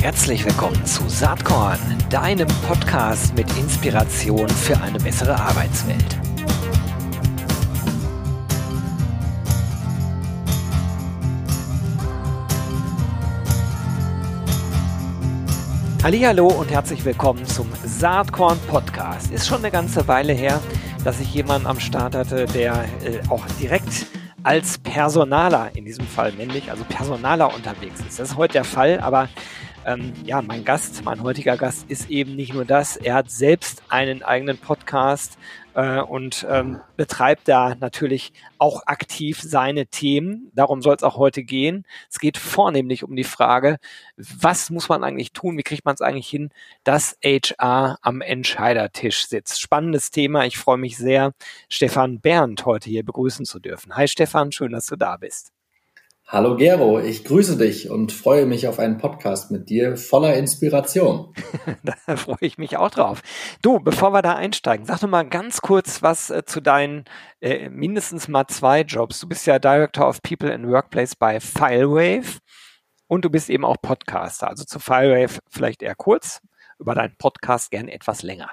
Herzlich willkommen zu Saatkorn, deinem Podcast mit Inspiration für eine bessere Arbeitswelt. Hallo und herzlich willkommen zum Saatkorn Podcast. Ist schon eine ganze Weile her, dass ich jemanden am Start hatte, der äh, auch direkt als Personaler, in diesem Fall männlich, also Personaler unterwegs ist. Das ist heute der Fall, aber ähm, ja, mein Gast, mein heutiger Gast ist eben nicht nur das, er hat selbst einen eigenen Podcast äh, und ähm, betreibt da natürlich auch aktiv seine Themen. Darum soll es auch heute gehen. Es geht vornehmlich um die Frage, was muss man eigentlich tun, wie kriegt man es eigentlich hin, dass HR am Entscheidertisch sitzt. Spannendes Thema. Ich freue mich sehr, Stefan Berndt heute hier begrüßen zu dürfen. Hi Stefan, schön, dass du da bist. Hallo Gero, ich grüße dich und freue mich auf einen Podcast mit dir voller Inspiration. da freue ich mich auch drauf. Du, bevor wir da einsteigen, sag doch mal ganz kurz was äh, zu deinen äh, mindestens mal zwei Jobs. Du bist ja Director of People in Workplace bei Filewave und du bist eben auch Podcaster. Also zu Filewave vielleicht eher kurz, über deinen Podcast gerne etwas länger.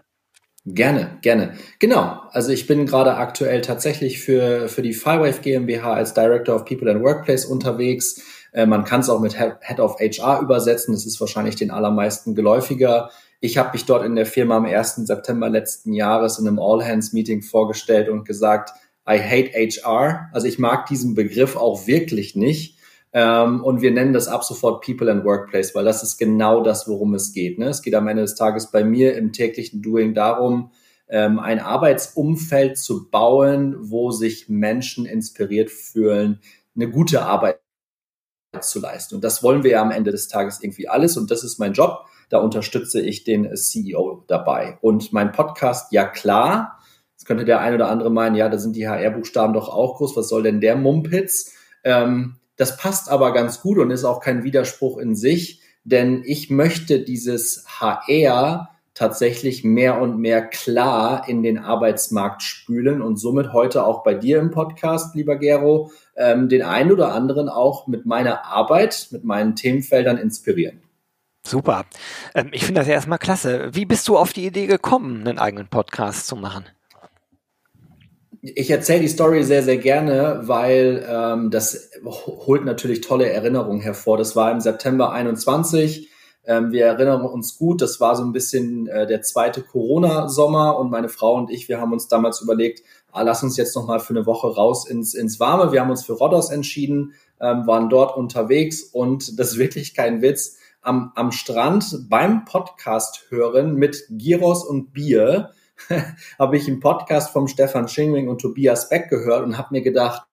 Gerne, gerne. Genau. Also ich bin gerade aktuell tatsächlich für, für die Firewave GmbH als Director of People and Workplace unterwegs. Äh, man kann es auch mit Head of HR übersetzen. Das ist wahrscheinlich den allermeisten geläufiger. Ich habe mich dort in der Firma am 1. September letzten Jahres in einem All-Hands-Meeting vorgestellt und gesagt, I hate HR. Also ich mag diesen Begriff auch wirklich nicht. Ähm, und wir nennen das ab sofort People and Workplace, weil das ist genau das, worum es geht. Ne? Es geht am Ende des Tages bei mir im täglichen Doing darum, ähm, ein Arbeitsumfeld zu bauen, wo sich Menschen inspiriert fühlen, eine gute Arbeit zu leisten. Und das wollen wir ja am Ende des Tages irgendwie alles. Und das ist mein Job. Da unterstütze ich den CEO dabei. Und mein Podcast, ja klar. Jetzt könnte der ein oder andere meinen, ja, da sind die HR-Buchstaben doch auch groß. Was soll denn der Mumpitz? Ähm, das passt aber ganz gut und ist auch kein Widerspruch in sich, denn ich möchte dieses HR tatsächlich mehr und mehr klar in den Arbeitsmarkt spülen und somit heute auch bei dir im Podcast, lieber Gero, ähm, den einen oder anderen auch mit meiner Arbeit, mit meinen Themenfeldern inspirieren. Super. Ähm, ich finde das erstmal klasse. Wie bist du auf die Idee gekommen, einen eigenen Podcast zu machen? Ich erzähle die Story sehr, sehr gerne, weil ähm, das holt natürlich tolle Erinnerungen hervor. Das war im September 21. Ähm, wir erinnern uns gut, das war so ein bisschen äh, der zweite Corona-Sommer und meine Frau und ich, wir haben uns damals überlegt, ah, lass uns jetzt noch mal für eine Woche raus ins, ins Warme. Wir haben uns für Rhodos entschieden, ähm, waren dort unterwegs und das ist wirklich kein Witz. Am, am Strand beim Podcast hören mit Giros und Bier habe ich einen Podcast vom Stefan Schingling und Tobias Beck gehört und habe mir gedacht,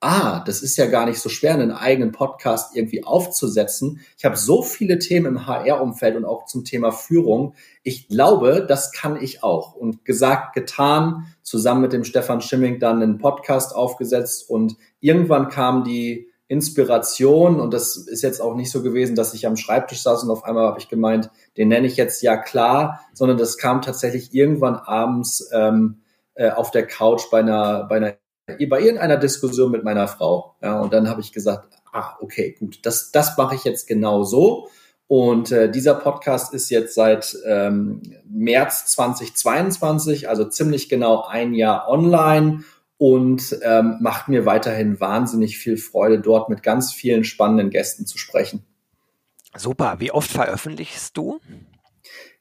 ah, das ist ja gar nicht so schwer, einen eigenen Podcast irgendwie aufzusetzen. Ich habe so viele Themen im HR-Umfeld und auch zum Thema Führung. Ich glaube, das kann ich auch. Und gesagt, getan, zusammen mit dem Stefan Schimming dann einen Podcast aufgesetzt und irgendwann kam die Inspiration und das ist jetzt auch nicht so gewesen, dass ich am Schreibtisch saß und auf einmal habe ich gemeint, den nenne ich jetzt ja klar, sondern das kam tatsächlich irgendwann abends ähm, äh, auf der Couch bei einer, bei einer, bei irgendeiner Diskussion mit meiner Frau. Ja, und dann habe ich gesagt, ah, okay, gut, das, das mache ich jetzt genau so. Und äh, dieser Podcast ist jetzt seit ähm, März 2022, also ziemlich genau ein Jahr online und ähm, macht mir weiterhin wahnsinnig viel Freude, dort mit ganz vielen spannenden Gästen zu sprechen. Super. Wie oft veröffentlichst du?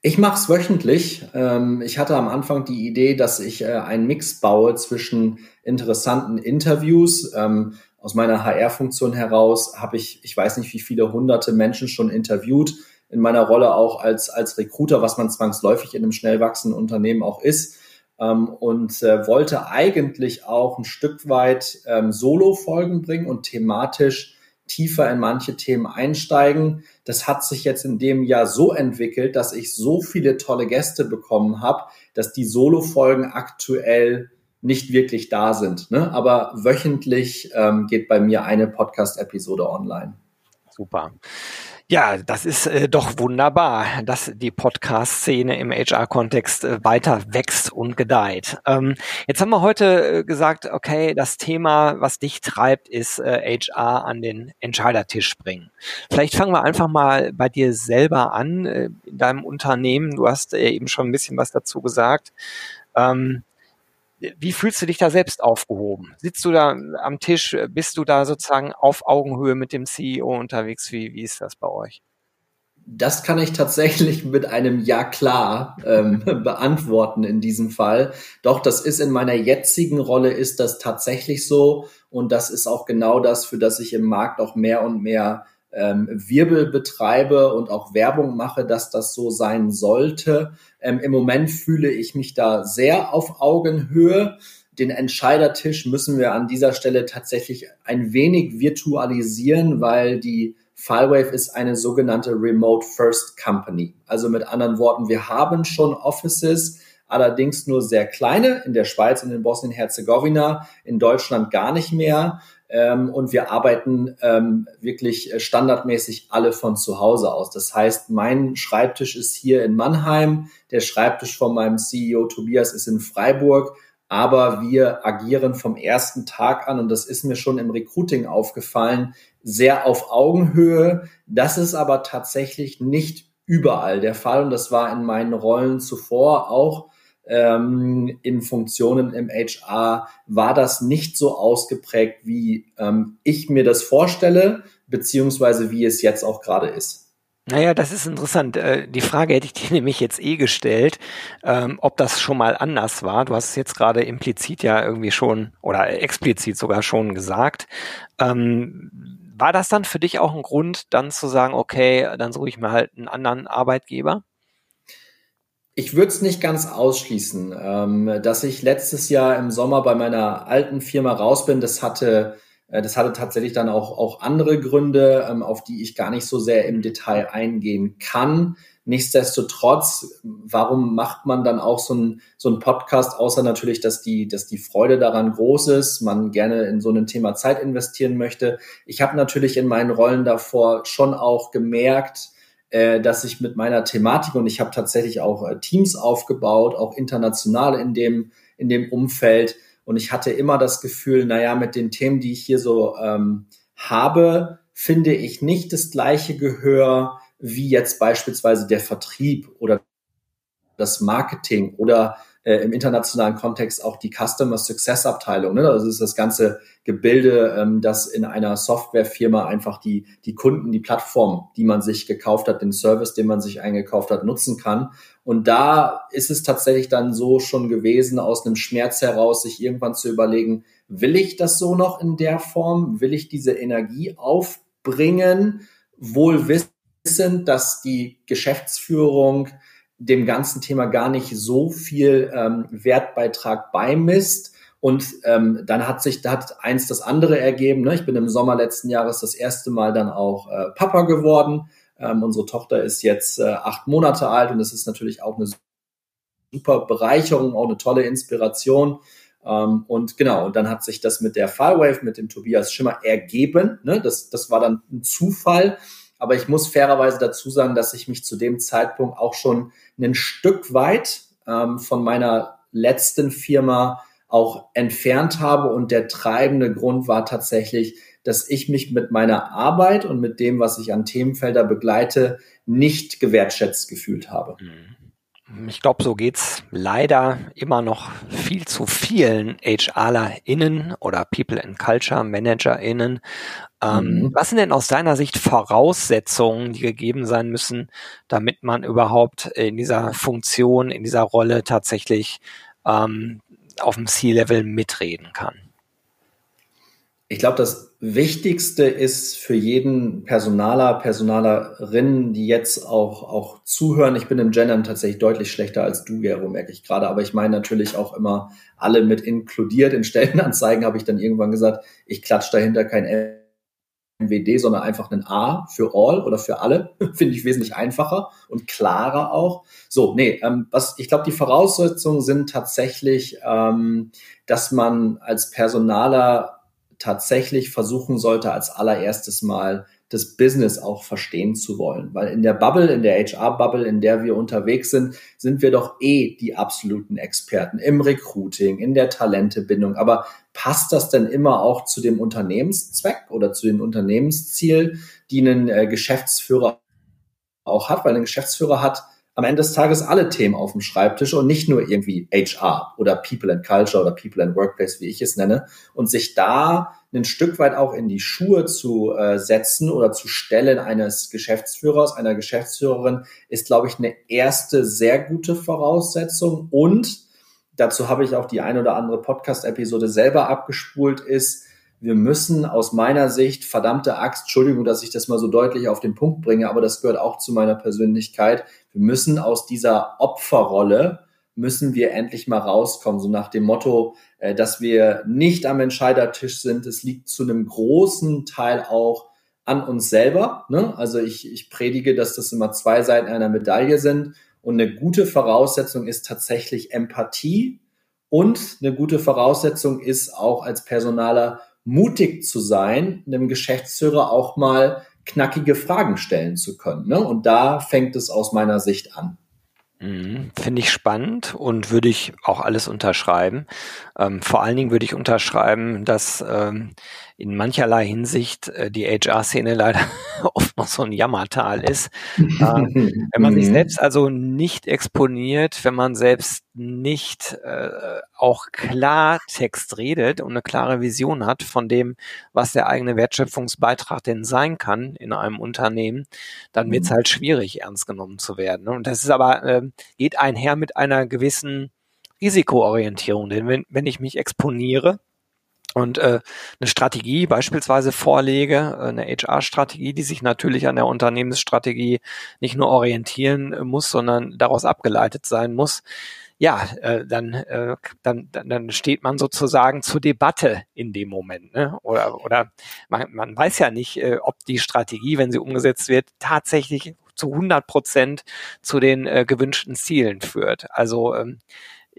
Ich mache es wöchentlich. Ähm, ich hatte am Anfang die Idee, dass ich äh, einen Mix baue zwischen interessanten Interviews. Ähm, aus meiner HR-Funktion heraus habe ich, ich weiß nicht, wie viele hunderte Menschen schon interviewt. In meiner Rolle auch als, als Recruiter, was man zwangsläufig in einem schnell wachsenden Unternehmen auch ist ähm, und äh, wollte eigentlich auch ein Stück weit ähm, Solo-Folgen bringen und thematisch tiefer in manche Themen einsteigen. Das hat sich jetzt in dem Jahr so entwickelt, dass ich so viele tolle Gäste bekommen habe, dass die Solo-Folgen aktuell nicht wirklich da sind. Ne? Aber wöchentlich ähm, geht bei mir eine Podcast-Episode online. Super. Ja, das ist äh, doch wunderbar, dass die Podcast-Szene im HR-Kontext äh, weiter wächst und gedeiht. Ähm, jetzt haben wir heute äh, gesagt, okay, das Thema, was dich treibt, ist äh, HR an den Entscheidertisch bringen. Vielleicht fangen wir einfach mal bei dir selber an, äh, in deinem Unternehmen. Du hast äh, eben schon ein bisschen was dazu gesagt. Ähm, wie fühlst du dich da selbst aufgehoben? Sitzt du da am Tisch? Bist du da sozusagen auf Augenhöhe mit dem CEO unterwegs? Wie, wie ist das bei euch? Das kann ich tatsächlich mit einem Ja klar ähm, beantworten in diesem Fall. Doch, das ist in meiner jetzigen Rolle ist das tatsächlich so und das ist auch genau das, für das ich im Markt auch mehr und mehr ähm, Wirbel betreibe und auch Werbung mache, dass das so sein sollte. Ähm, Im Moment fühle ich mich da sehr auf Augenhöhe. Den Entscheidertisch müssen wir an dieser Stelle tatsächlich ein wenig virtualisieren, weil die Filewave ist eine sogenannte Remote First Company. Also mit anderen Worten, wir haben schon Offices, allerdings nur sehr kleine, in der Schweiz und in Bosnien-Herzegowina, in Deutschland gar nicht mehr. Ähm, und wir arbeiten ähm, wirklich äh, standardmäßig alle von zu Hause aus. Das heißt, mein Schreibtisch ist hier in Mannheim, der Schreibtisch von meinem CEO Tobias ist in Freiburg, aber wir agieren vom ersten Tag an, und das ist mir schon im Recruiting aufgefallen, sehr auf Augenhöhe. Das ist aber tatsächlich nicht überall der Fall und das war in meinen Rollen zuvor auch ähm, in Funktionen im HR war das nicht so ausgeprägt, wie ähm, ich mir das vorstelle, beziehungsweise wie es jetzt auch gerade ist. Naja, das ist interessant. Äh, die Frage hätte ich dir nämlich jetzt eh gestellt, ähm, ob das schon mal anders war. Du hast es jetzt gerade implizit ja irgendwie schon oder explizit sogar schon gesagt. Ähm, war das dann für dich auch ein Grund, dann zu sagen, okay, dann suche ich mir halt einen anderen Arbeitgeber? Ich würde es nicht ganz ausschließen. Ähm, dass ich letztes Jahr im Sommer bei meiner alten Firma raus bin, das hatte, äh, das hatte tatsächlich dann auch, auch andere Gründe, ähm, auf die ich gar nicht so sehr im Detail eingehen kann. Nichtsdestotrotz, warum macht man dann auch so ein so Podcast, außer natürlich, dass die, dass die Freude daran groß ist, man gerne in so ein Thema Zeit investieren möchte. Ich habe natürlich in meinen Rollen davor schon auch gemerkt, äh, dass ich mit meiner Thematik und ich habe tatsächlich auch äh, Teams aufgebaut, auch international in dem, in dem Umfeld. Und ich hatte immer das Gefühl, naja, mit den Themen, die ich hier so ähm, habe, finde ich nicht das gleiche Gehör wie jetzt beispielsweise der Vertrieb oder das Marketing oder äh, im internationalen Kontext auch die Customer Success Abteilung. Ne? Das ist das ganze Gebilde, ähm, das in einer Softwarefirma einfach die, die Kunden, die Plattform, die man sich gekauft hat, den Service, den man sich eingekauft hat, nutzen kann. Und da ist es tatsächlich dann so schon gewesen, aus einem Schmerz heraus, sich irgendwann zu überlegen, will ich das so noch in der Form? Will ich diese Energie aufbringen? Wohl wissend, dass die Geschäftsführung dem ganzen Thema gar nicht so viel ähm, Wertbeitrag beimisst. Und ähm, dann hat sich, da hat eins das andere ergeben. Ne? Ich bin im Sommer letzten Jahres das erste Mal dann auch äh, Papa geworden. Ähm, unsere Tochter ist jetzt äh, acht Monate alt und das ist natürlich auch eine super Bereicherung, auch eine tolle Inspiration. Ähm, und genau, und dann hat sich das mit der Firewave, mit dem Tobias Schimmer ergeben. Ne? Das, das war dann ein Zufall. Aber ich muss fairerweise dazu sagen, dass ich mich zu dem Zeitpunkt auch schon ein Stück weit ähm, von meiner letzten Firma auch entfernt habe. Und der treibende Grund war tatsächlich, dass ich mich mit meiner Arbeit und mit dem, was ich an Themenfelder begleite, nicht gewertschätzt gefühlt habe. Mhm. Ich glaube, so geht's leider immer noch viel zu vielen HRlerInnen oder People and Culture ManagerInnen. Ähm, mhm. Was sind denn aus deiner Sicht Voraussetzungen, die gegeben sein müssen, damit man überhaupt in dieser Funktion, in dieser Rolle tatsächlich ähm, auf dem C-Level mitreden kann? Ich glaube, das Wichtigste ist für jeden Personaler, Personalerin, die jetzt auch, auch zuhören. Ich bin im Gendern tatsächlich deutlich schlechter als du, Gero, merke ich gerade. Aber ich meine natürlich auch immer alle mit inkludiert. In Stellenanzeigen habe ich dann irgendwann gesagt, ich klatsche dahinter kein MWD, sondern einfach ein A für all oder für alle. Finde ich wesentlich einfacher und klarer auch. So, nee, ähm, was ich glaube, die Voraussetzungen sind tatsächlich, ähm, dass man als Personaler tatsächlich versuchen sollte, als allererstes mal das Business auch verstehen zu wollen. Weil in der Bubble, in der HR-Bubble, in der wir unterwegs sind, sind wir doch eh die absoluten Experten im Recruiting, in der Talentebindung. Aber passt das denn immer auch zu dem Unternehmenszweck oder zu dem Unternehmensziel, die ein äh, Geschäftsführer auch hat? Weil ein Geschäftsführer hat am Ende des Tages alle Themen auf dem Schreibtisch und nicht nur irgendwie HR oder People and Culture oder People and Workplace, wie ich es nenne. Und sich da ein Stück weit auch in die Schuhe zu äh, setzen oder zu stellen eines Geschäftsführers, einer Geschäftsführerin, ist, glaube ich, eine erste sehr gute Voraussetzung. Und dazu habe ich auch die ein oder andere Podcast-Episode selber abgespult, ist, wir müssen aus meiner Sicht, verdammte Axt, Entschuldigung, dass ich das mal so deutlich auf den Punkt bringe, aber das gehört auch zu meiner Persönlichkeit. Wir müssen aus dieser Opferrolle, müssen wir endlich mal rauskommen, so nach dem Motto, äh, dass wir nicht am Entscheidertisch sind. Es liegt zu einem großen Teil auch an uns selber. Ne? Also ich, ich predige, dass das immer zwei Seiten einer Medaille sind. Und eine gute Voraussetzung ist tatsächlich Empathie. Und eine gute Voraussetzung ist auch als Personaler mutig zu sein, einem Geschäftsführer auch mal knackige Fragen stellen zu können. Ne? Und da fängt es aus meiner Sicht an. Mhm, Finde ich spannend und würde ich auch alles unterschreiben. Ähm, vor allen Dingen würde ich unterschreiben, dass ähm, in mancherlei Hinsicht äh, die HR-Szene leider oft noch so ein Jammertal ist. ähm, wenn man sich mhm. selbst also nicht exponiert, wenn man selbst nicht äh, auch Klartext redet und eine klare Vision hat von dem, was der eigene Wertschöpfungsbeitrag denn sein kann in einem Unternehmen, dann wird es mhm. halt schwierig, ernst genommen zu werden. Und das ist aber, äh, geht einher mit einer gewissen Risikoorientierung. Denn wenn, wenn ich mich exponiere, und äh, eine Strategie beispielsweise vorlege, äh, eine HR-Strategie, die sich natürlich an der Unternehmensstrategie nicht nur orientieren muss, sondern daraus abgeleitet sein muss, ja, äh, dann, äh, dann, dann steht man sozusagen zur Debatte in dem Moment. Ne? Oder, oder man, man weiß ja nicht, äh, ob die Strategie, wenn sie umgesetzt wird, tatsächlich zu 100 Prozent zu den äh, gewünschten Zielen führt. Also ähm,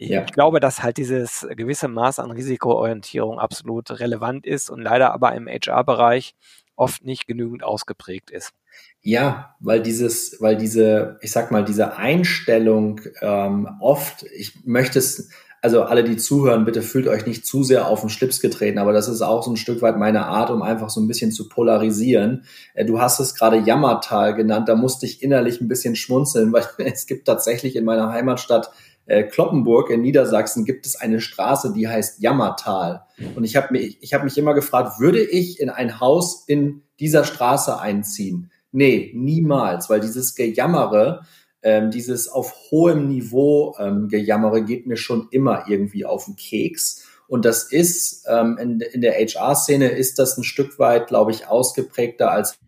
ich ja. glaube, dass halt dieses gewisse Maß an Risikoorientierung absolut relevant ist und leider aber im HR-Bereich oft nicht genügend ausgeprägt ist. Ja, weil dieses, weil diese, ich sag mal, diese Einstellung ähm, oft, ich möchte es, also alle, die zuhören, bitte fühlt euch nicht zu sehr auf den Schlips getreten, aber das ist auch so ein Stück weit meine Art, um einfach so ein bisschen zu polarisieren. Äh, du hast es gerade Jammertal genannt, da musste ich innerlich ein bisschen schmunzeln, weil es gibt tatsächlich in meiner Heimatstadt äh, Kloppenburg in Niedersachsen gibt es eine Straße, die heißt Jammertal. Und ich habe mich, ich hab mich immer gefragt, würde ich in ein Haus in dieser Straße einziehen? Nee, niemals, weil dieses Gejammere, ähm, dieses auf hohem Niveau ähm, Gejammere geht mir schon immer irgendwie auf den Keks. Und das ist ähm, in, in der HR-Szene ist das ein Stück weit, glaube ich, ausgeprägter als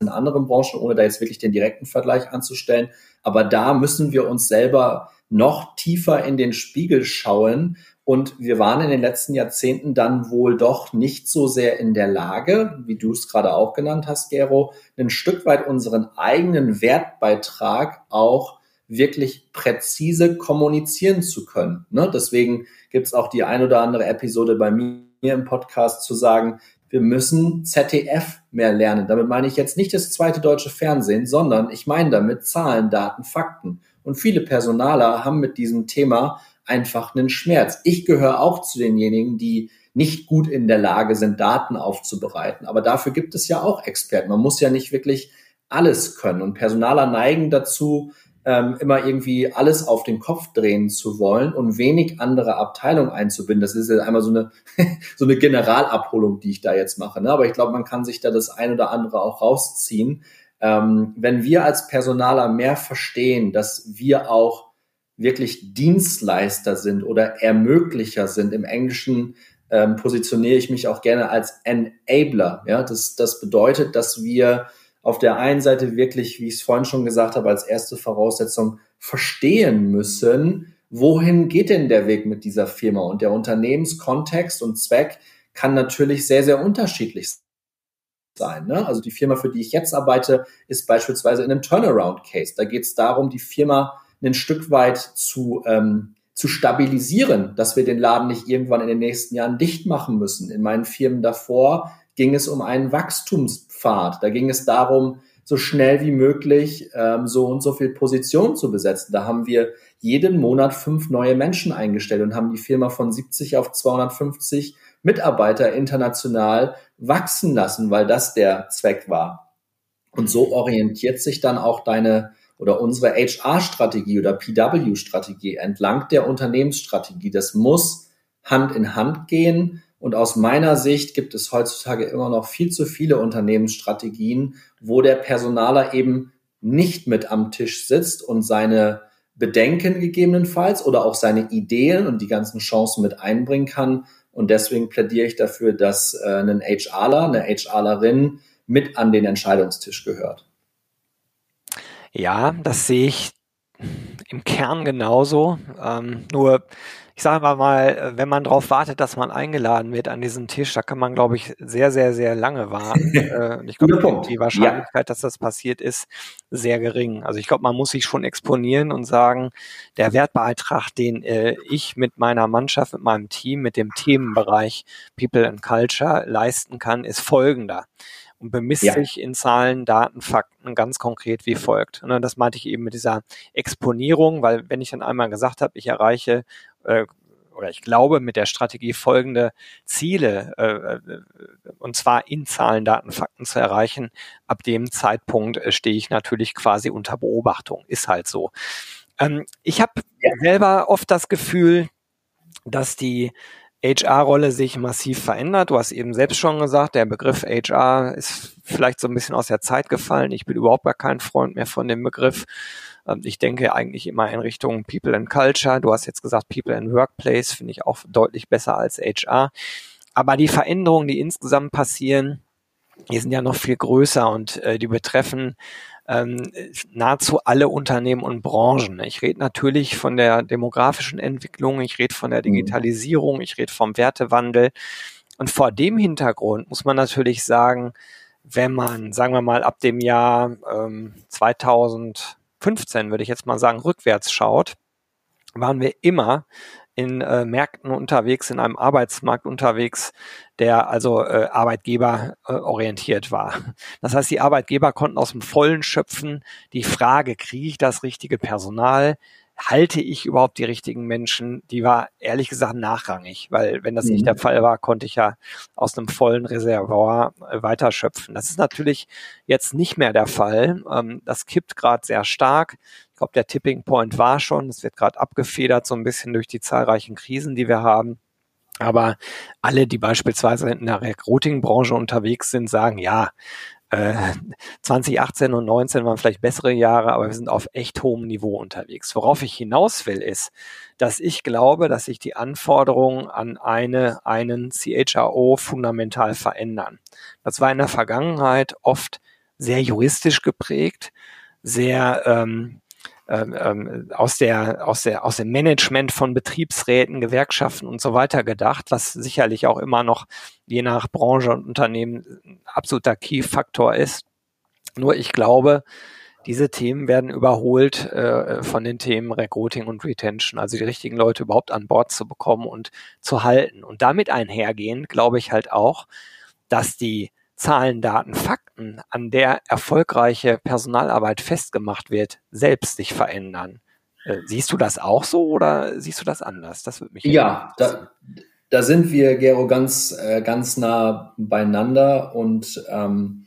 in anderen Branchen, ohne da jetzt wirklich den direkten Vergleich anzustellen. Aber da müssen wir uns selber noch tiefer in den Spiegel schauen. Und wir waren in den letzten Jahrzehnten dann wohl doch nicht so sehr in der Lage, wie du es gerade auch genannt hast, Gero, ein Stück weit unseren eigenen Wertbeitrag auch wirklich präzise kommunizieren zu können. Ne? Deswegen gibt es auch die ein oder andere Episode bei mir im Podcast zu sagen, wir müssen ZDF mehr lernen. Damit meine ich jetzt nicht das zweite deutsche Fernsehen, sondern ich meine damit Zahlen, Daten, Fakten. Und viele Personaler haben mit diesem Thema einfach einen Schmerz. Ich gehöre auch zu denjenigen, die nicht gut in der Lage sind, Daten aufzubereiten. Aber dafür gibt es ja auch Experten. Man muss ja nicht wirklich alles können. Und Personaler neigen dazu, ähm, immer irgendwie alles auf den Kopf drehen zu wollen und wenig andere Abteilungen einzubinden. Das ist ja einmal so eine, so eine Generalabholung, die ich da jetzt mache. Ne? Aber ich glaube, man kann sich da das ein oder andere auch rausziehen. Ähm, wenn wir als Personaler mehr verstehen, dass wir auch wirklich Dienstleister sind oder Ermöglicher sind, im Englischen ähm, positioniere ich mich auch gerne als Enabler. Ja, das, das bedeutet, dass wir auf der einen Seite wirklich, wie ich es vorhin schon gesagt habe, als erste Voraussetzung verstehen müssen, wohin geht denn der Weg mit dieser Firma? Und der Unternehmenskontext und Zweck kann natürlich sehr, sehr unterschiedlich sein sein. Ne? Also die Firma, für die ich jetzt arbeite, ist beispielsweise in einem Turnaround-Case. Da geht es darum, die Firma ein Stück weit zu, ähm, zu stabilisieren, dass wir den Laden nicht irgendwann in den nächsten Jahren dicht machen müssen. In meinen Firmen davor ging es um einen Wachstumspfad. Da ging es darum, so schnell wie möglich ähm, so und so viel Positionen zu besetzen. Da haben wir jeden Monat fünf neue Menschen eingestellt und haben die Firma von 70 auf 250 Mitarbeiter international wachsen lassen, weil das der Zweck war. Und so orientiert sich dann auch deine oder unsere HR-Strategie oder PW-Strategie entlang der Unternehmensstrategie. Das muss Hand in Hand gehen. Und aus meiner Sicht gibt es heutzutage immer noch viel zu viele Unternehmensstrategien, wo der Personaler eben nicht mit am Tisch sitzt und seine Bedenken gegebenenfalls oder auch seine Ideen und die ganzen Chancen mit einbringen kann. Und deswegen plädiere ich dafür, dass äh, ein HRler, eine HRlerin mit an den Entscheidungstisch gehört. Ja, das sehe ich im Kern genauso. Ähm, nur ich sage mal, wenn man darauf wartet, dass man eingeladen wird an diesen Tisch, da kann man, glaube ich, sehr, sehr, sehr lange warten. äh, ich glaube, die Wahrscheinlichkeit, ja. dass das passiert, ist sehr gering. Also ich glaube, man muss sich schon exponieren und sagen, der Wertbeitrag, den äh, ich mit meiner Mannschaft, mit meinem Team, mit dem Themenbereich People and Culture leisten kann, ist folgender und bemisst ja. sich in Zahlen, Daten, Fakten ganz konkret wie folgt. Und das meinte ich eben mit dieser Exponierung, weil wenn ich dann einmal gesagt habe, ich erreiche äh, oder ich glaube mit der Strategie folgende Ziele, äh, äh, und zwar in Zahlen, Daten, Fakten zu erreichen, ab dem Zeitpunkt äh, stehe ich natürlich quasi unter Beobachtung. Ist halt so. Ähm, ich habe ja. selber oft das Gefühl, dass die HR-Rolle sich massiv verändert. Du hast eben selbst schon gesagt, der Begriff HR ist vielleicht so ein bisschen aus der Zeit gefallen. Ich bin überhaupt gar kein Freund mehr von dem Begriff. Ähm, ich denke eigentlich immer in Richtung People and Culture. Du hast jetzt gesagt People and Workplace, finde ich auch deutlich besser als HR. Aber die Veränderungen, die insgesamt passieren, die sind ja noch viel größer und äh, die betreffen ähm, nahezu alle Unternehmen und Branchen. Ich rede natürlich von der demografischen Entwicklung, ich rede von der mhm. Digitalisierung, ich rede vom Wertewandel. Und vor dem Hintergrund muss man natürlich sagen, wenn man, sagen wir mal, ab dem Jahr ähm, 2015, würde ich jetzt mal sagen, rückwärts schaut, waren wir immer in äh, Märkten unterwegs, in einem Arbeitsmarkt unterwegs, der also äh, Arbeitgeber äh, war. Das heißt, die Arbeitgeber konnten aus dem Vollen schöpfen. Die Frage, kriege ich das richtige Personal? Halte ich überhaupt die richtigen Menschen, die war ehrlich gesagt nachrangig, weil wenn das mhm. nicht der Fall war, konnte ich ja aus einem vollen Reservoir äh, weiterschöpfen. Das ist natürlich jetzt nicht mehr der Fall. Ähm, das kippt gerade sehr stark. Ich glaube, der Tipping Point war schon. Es wird gerade abgefedert so ein bisschen durch die zahlreichen Krisen, die wir haben. Aber alle, die beispielsweise in der Recruiting-Branche unterwegs sind, sagen, ja, 2018 äh, und 19 waren vielleicht bessere Jahre, aber wir sind auf echt hohem Niveau unterwegs. Worauf ich hinaus will, ist, dass ich glaube, dass sich die Anforderungen an eine, einen CHRO fundamental verändern. Das war in der Vergangenheit oft sehr juristisch geprägt, sehr ähm, ähm, ähm, aus der aus der aus dem Management von Betriebsräten, Gewerkschaften und so weiter gedacht, was sicherlich auch immer noch je nach Branche und Unternehmen ein absoluter Key-Faktor ist. Nur ich glaube, diese Themen werden überholt äh, von den Themen Recruiting und Retention, also die richtigen Leute überhaupt an Bord zu bekommen und zu halten. Und damit einhergehend glaube ich halt auch, dass die Zahlen, Daten, Fakten, an der erfolgreiche Personalarbeit festgemacht wird, selbst sich verändern. Äh, siehst du das auch so oder siehst du das anders? Das würde mich Ja, da, da sind wir, Gero, ganz, äh, ganz nah beieinander und ähm,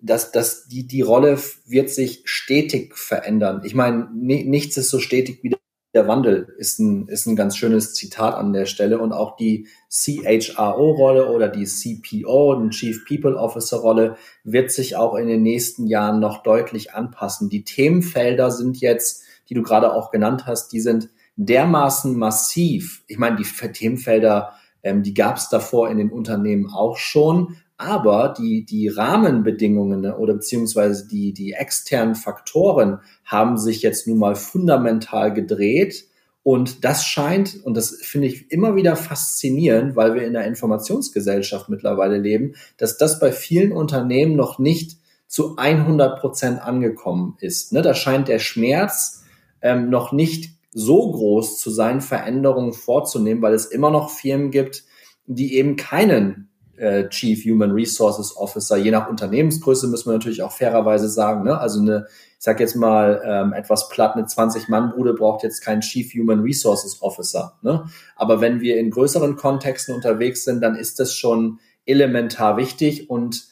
dass, dass die, die Rolle wird sich stetig verändern. Ich meine, nichts ist so stetig wie der Wandel ist ein, ist ein ganz schönes Zitat an der Stelle und auch die CHRO-Rolle oder die CPO, die Chief People Officer-Rolle, wird sich auch in den nächsten Jahren noch deutlich anpassen. Die Themenfelder sind jetzt, die du gerade auch genannt hast, die sind dermaßen massiv. Ich meine, die Themenfelder, ähm, die gab es davor in den Unternehmen auch schon, aber die, die Rahmenbedingungen oder beziehungsweise die, die externen Faktoren haben sich jetzt nun mal fundamental gedreht. Und das scheint, und das finde ich immer wieder faszinierend, weil wir in der Informationsgesellschaft mittlerweile leben, dass das bei vielen Unternehmen noch nicht zu 100 Prozent angekommen ist. Ne? Da scheint der Schmerz ähm, noch nicht so groß zu sein, Veränderungen vorzunehmen, weil es immer noch Firmen gibt, die eben keinen äh, Chief Human Resources Officer. Je nach Unternehmensgröße müssen wir natürlich auch fairerweise sagen, ne? also eine, ich sag jetzt mal ähm, etwas platt, eine 20-Mann-Bude braucht jetzt keinen Chief Human Resources Officer. Ne? Aber wenn wir in größeren Kontexten unterwegs sind, dann ist das schon elementar wichtig und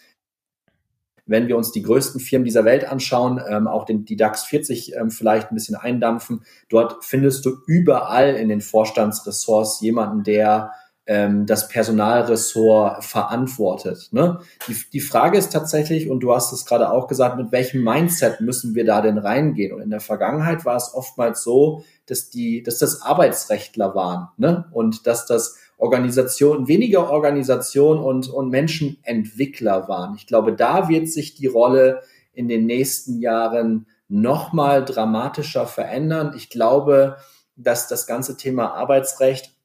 wenn wir uns die größten Firmen dieser Welt anschauen, ähm, auch den, die DAX 40 ähm, vielleicht ein bisschen eindampfen, dort findest du überall in den Vorstandsressorts jemanden, der ähm, das Personalressort verantwortet. Ne? Die, die Frage ist tatsächlich, und du hast es gerade auch gesagt, mit welchem Mindset müssen wir da denn reingehen? Und in der Vergangenheit war es oftmals so, dass die, dass das Arbeitsrechtler waren ne? und dass das Organisation, weniger Organisation und, und Menschenentwickler waren. Ich glaube, da wird sich die Rolle in den nächsten Jahren nochmal dramatischer verändern. Ich glaube, dass das ganze Thema Arbeitsrecht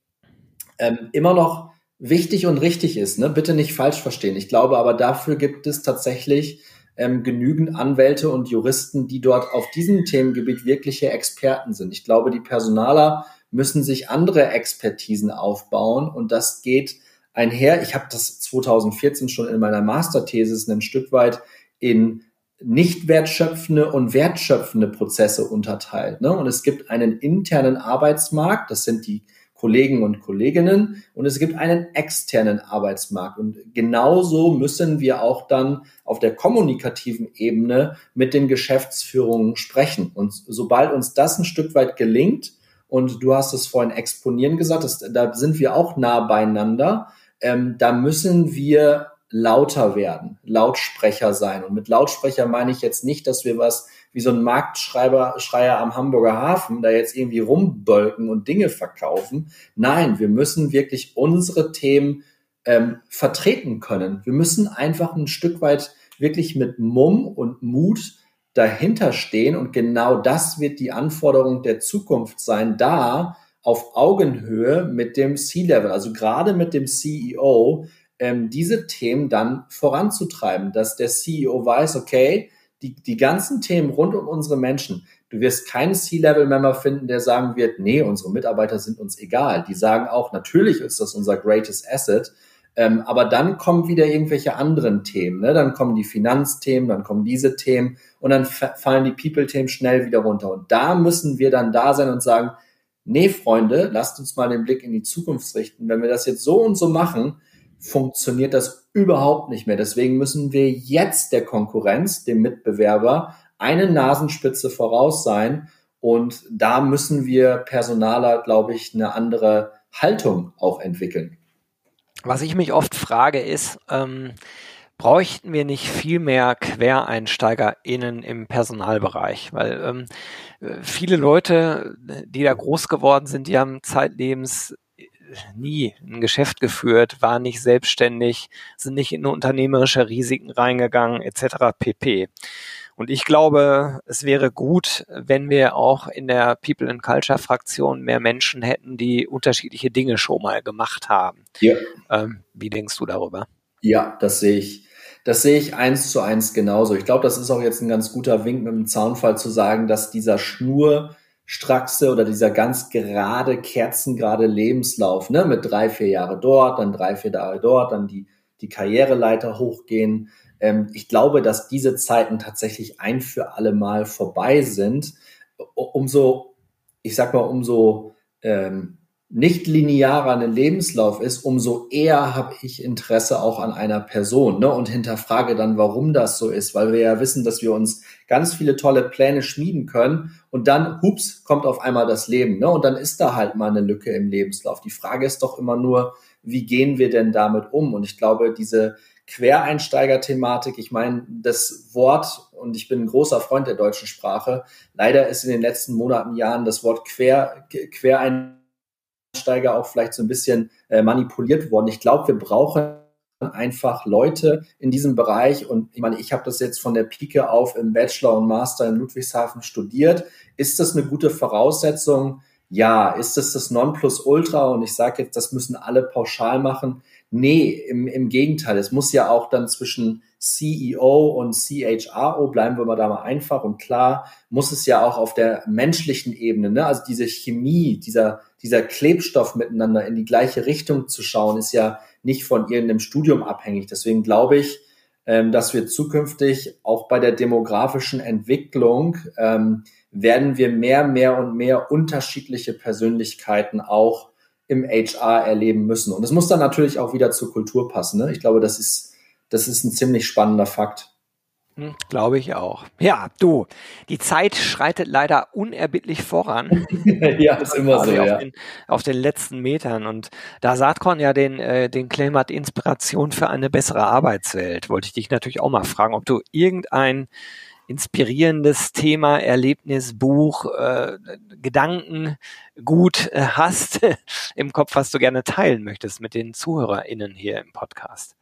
ähm, immer noch wichtig und richtig ist. Ne? Bitte nicht falsch verstehen. Ich glaube aber dafür gibt es tatsächlich ähm, genügend Anwälte und Juristen, die dort auf diesem Themengebiet wirkliche Experten sind. Ich glaube, die Personaler müssen sich andere Expertisen aufbauen und das geht einher. Ich habe das 2014 schon in meiner Masterthesis ein Stück weit in nicht wertschöpfende und wertschöpfende Prozesse unterteilt. Ne? Und es gibt einen internen Arbeitsmarkt, das sind die Kollegen und Kolleginnen und es gibt einen externen Arbeitsmarkt. Und genauso müssen wir auch dann auf der kommunikativen Ebene mit den Geschäftsführungen sprechen. Und sobald uns das ein Stück weit gelingt, und du hast es vorhin exponieren gesagt, das, da sind wir auch nah beieinander, ähm, da müssen wir lauter werden, Lautsprecher sein. Und mit Lautsprecher meine ich jetzt nicht, dass wir was wie so ein Marktschreiber, Schreier am Hamburger Hafen da jetzt irgendwie rumbölken und Dinge verkaufen. Nein, wir müssen wirklich unsere Themen ähm, vertreten können. Wir müssen einfach ein Stück weit wirklich mit Mumm und Mut dahinter stehen und genau das wird die Anforderung der Zukunft sein, da auf Augenhöhe mit dem C-Level, also gerade mit dem CEO, ähm, diese Themen dann voranzutreiben, dass der CEO weiß, okay, die, die ganzen Themen rund um unsere Menschen, du wirst keinen C-Level-Member finden, der sagen wird, nee, unsere Mitarbeiter sind uns egal. Die sagen auch, natürlich ist das unser greatest asset, ähm, aber dann kommen wieder irgendwelche anderen Themen. Ne? Dann kommen die Finanzthemen, dann kommen diese Themen und dann fallen die People-Themen schnell wieder runter. Und da müssen wir dann da sein und sagen, nee, Freunde, lasst uns mal den Blick in die Zukunft richten. Wenn wir das jetzt so und so machen, funktioniert das überhaupt nicht mehr. Deswegen müssen wir jetzt der Konkurrenz, dem Mitbewerber, eine Nasenspitze voraus sein. Und da müssen wir Personaler, glaube ich, eine andere Haltung auch entwickeln. Was ich mich oft frage ist, ähm, bräuchten wir nicht viel mehr QuereinsteigerInnen im Personalbereich? Weil ähm, viele Leute, die da groß geworden sind, die haben zeitlebens nie ein Geschäft geführt, waren nicht selbstständig, sind nicht in unternehmerische Risiken reingegangen, etc. pp. Und ich glaube, es wäre gut, wenn wir auch in der People and Culture Fraktion mehr Menschen hätten, die unterschiedliche Dinge schon mal gemacht haben. Ja. Ähm, wie denkst du darüber? Ja, das sehe ich. Das sehe ich eins zu eins genauso. Ich glaube, das ist auch jetzt ein ganz guter Wink mit dem Zaunfall zu sagen, dass dieser Schnur Straxe oder dieser ganz gerade, kerzengerade Lebenslauf, ne, mit drei, vier Jahre dort, dann drei, vier Jahre dort, dann die, die Karriereleiter hochgehen. Ähm, ich glaube, dass diese Zeiten tatsächlich ein für alle Mal vorbei sind. Umso, ich sag mal, umso ähm, nicht linearer ein Lebenslauf ist, umso eher habe ich Interesse auch an einer Person ne? und hinterfrage dann, warum das so ist, weil wir ja wissen, dass wir uns ganz viele tolle Pläne schmieden können und dann, hups, kommt auf einmal das Leben ne? und dann ist da halt mal eine Lücke im Lebenslauf. Die Frage ist doch immer nur, wie gehen wir denn damit um? Und ich glaube, diese Quereinsteiger-Thematik, ich meine, das Wort, und ich bin ein großer Freund der deutschen Sprache, leider ist in den letzten Monaten, Jahren das Wort Quer, Quereinsteiger Einsteiger auch vielleicht so ein bisschen äh, manipuliert worden. Ich glaube, wir brauchen einfach Leute in diesem Bereich und ich meine, ich habe das jetzt von der Pike auf im Bachelor und Master in Ludwigshafen studiert. Ist das eine gute Voraussetzung? Ja. Ist das das Nonplusultra? Und ich sage jetzt, das müssen alle pauschal machen. Nee, im, im Gegenteil. Es muss ja auch dann zwischen CEO und CHRO, bleiben wir mal da mal einfach und klar, muss es ja auch auf der menschlichen Ebene, ne? also diese Chemie, dieser, dieser Klebstoff miteinander in die gleiche Richtung zu schauen, ist ja nicht von irgendeinem Studium abhängig. Deswegen glaube ich, ähm, dass wir zukünftig auch bei der demografischen Entwicklung ähm, werden wir mehr, mehr und mehr unterschiedliche Persönlichkeiten auch im HR erleben müssen. Und es muss dann natürlich auch wieder zur Kultur passen. Ne? Ich glaube, das ist, das ist ein ziemlich spannender Fakt. Hm, Glaube ich auch. Ja, du, die Zeit schreitet leider unerbittlich voran. ja, ist immer so, auf ja. Den, auf den letzten Metern. Und da Saatkorn ja den, äh, den Claim hat, Inspiration für eine bessere Arbeitswelt, wollte ich dich natürlich auch mal fragen, ob du irgendein inspirierendes Thema, Erlebnis, Buch, äh, Gedanken gut äh, hast im Kopf, was du gerne teilen möchtest mit den ZuhörerInnen hier im Podcast.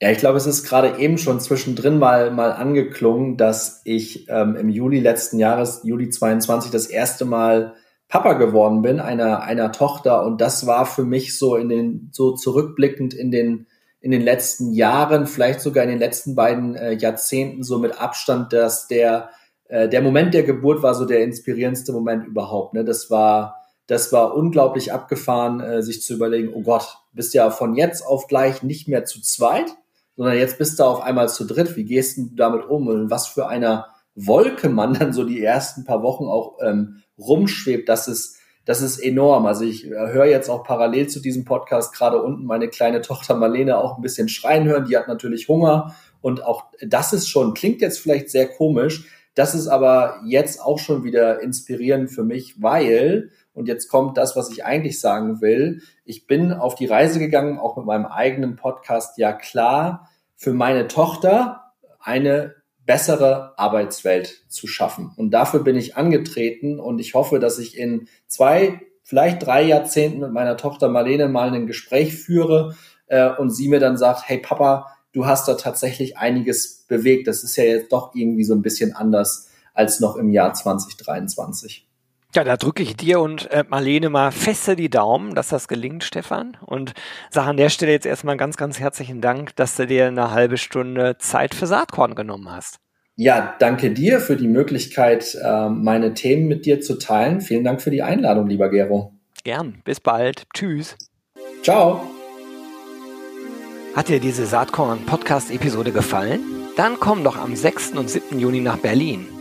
Ja, ich glaube, es ist gerade eben schon zwischendrin mal, mal angeklungen, dass ich ähm, im Juli letzten Jahres, Juli 22, das erste Mal Papa geworden bin, einer, einer Tochter. Und das war für mich so in den, so zurückblickend in den, in den letzten Jahren, vielleicht sogar in den letzten beiden äh, Jahrzehnten so mit Abstand, dass der, äh, der Moment der Geburt war so der inspirierendste Moment überhaupt. Ne? Das war, das war unglaublich abgefahren, äh, sich zu überlegen, oh Gott, bist ja von jetzt auf gleich nicht mehr zu zweit, sondern jetzt bist du auf einmal zu dritt. Wie gehst du damit um und was für einer Wolke man dann so die ersten paar Wochen auch ähm, rumschwebt, das ist, das ist enorm. Also ich äh, höre jetzt auch parallel zu diesem Podcast gerade unten meine kleine Tochter Marlene auch ein bisschen schreien hören. Die hat natürlich Hunger und auch das ist schon, klingt jetzt vielleicht sehr komisch, das ist aber jetzt auch schon wieder inspirierend für mich, weil, und jetzt kommt das, was ich eigentlich sagen will, ich bin auf die Reise gegangen, auch mit meinem eigenen Podcast, ja klar, für meine Tochter eine bessere Arbeitswelt zu schaffen. Und dafür bin ich angetreten und ich hoffe, dass ich in zwei, vielleicht drei Jahrzehnten mit meiner Tochter Marlene mal ein Gespräch führe äh, und sie mir dann sagt, hey Papa, du hast da tatsächlich einiges bewegt. Das ist ja jetzt doch irgendwie so ein bisschen anders als noch im Jahr 2023. Ja, da drücke ich dir und äh, Marlene mal feste die Daumen, dass das gelingt, Stefan. Und sage an der Stelle jetzt erstmal ganz, ganz herzlichen Dank, dass du dir eine halbe Stunde Zeit für Saatkorn genommen hast. Ja, danke dir für die Möglichkeit, äh, meine Themen mit dir zu teilen. Vielen Dank für die Einladung, lieber Gero. Gern. Bis bald. Tschüss. Ciao. Hat dir diese Saatkorn-Podcast-Episode gefallen? Dann komm doch am 6. und 7. Juni nach Berlin.